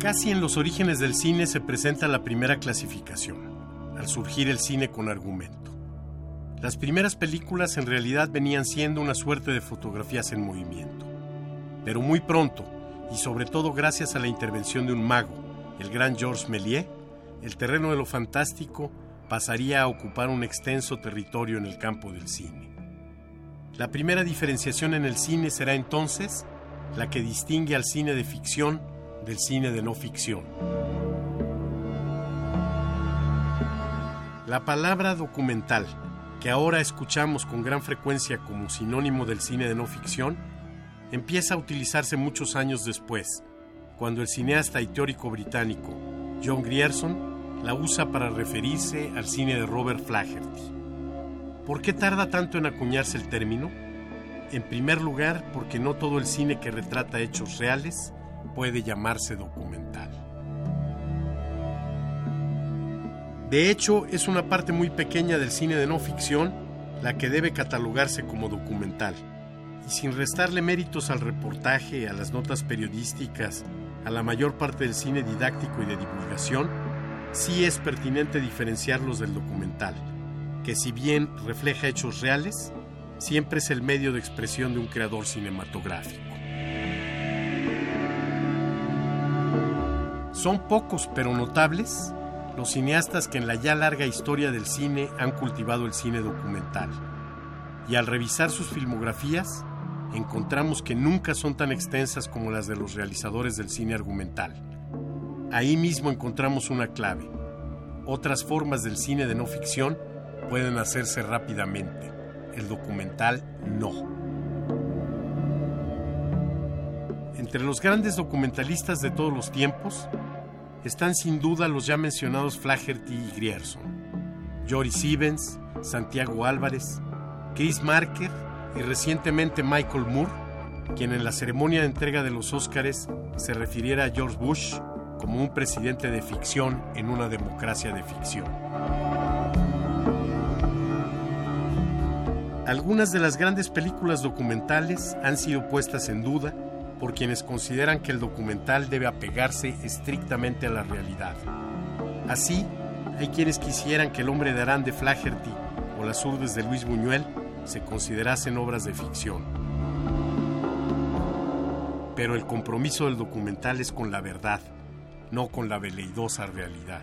Casi en los orígenes del cine se presenta la primera clasificación, al surgir el cine con argumento. Las primeras películas en realidad venían siendo una suerte de fotografías en movimiento. Pero muy pronto, y sobre todo gracias a la intervención de un mago, el gran Georges Méliès, el terreno de lo fantástico pasaría a ocupar un extenso territorio en el campo del cine. La primera diferenciación en el cine será entonces la que distingue al cine de ficción del cine de no ficción. La palabra documental, que ahora escuchamos con gran frecuencia como sinónimo del cine de no ficción, empieza a utilizarse muchos años después, cuando el cineasta y teórico británico John Grierson la usa para referirse al cine de Robert Flaherty. ¿Por qué tarda tanto en acuñarse el término? En primer lugar, porque no todo el cine que retrata hechos reales puede llamarse documental. De hecho, es una parte muy pequeña del cine de no ficción la que debe catalogarse como documental. Y sin restarle méritos al reportaje, a las notas periodísticas, a la mayor parte del cine didáctico y de divulgación, sí es pertinente diferenciarlos del documental, que si bien refleja hechos reales, siempre es el medio de expresión de un creador cinematográfico. Son pocos pero notables los cineastas que en la ya larga historia del cine han cultivado el cine documental. Y al revisar sus filmografías, encontramos que nunca son tan extensas como las de los realizadores del cine argumental. Ahí mismo encontramos una clave. Otras formas del cine de no ficción pueden hacerse rápidamente. El documental no. Entre los grandes documentalistas de todos los tiempos están sin duda los ya mencionados Flaherty y Grierson, Joris Evans, Santiago Álvarez, Chris Marker y recientemente Michael Moore, quien en la ceremonia de entrega de los Óscares se refiriera a George Bush como un presidente de ficción en una democracia de ficción. Algunas de las grandes películas documentales han sido puestas en duda por quienes consideran que el documental debe apegarse estrictamente a la realidad. Así, hay quienes quisieran que El hombre de Arán de Flaherty o Las urdes de Luis Buñuel se considerasen obras de ficción. Pero el compromiso del documental es con la verdad, no con la veleidosa realidad.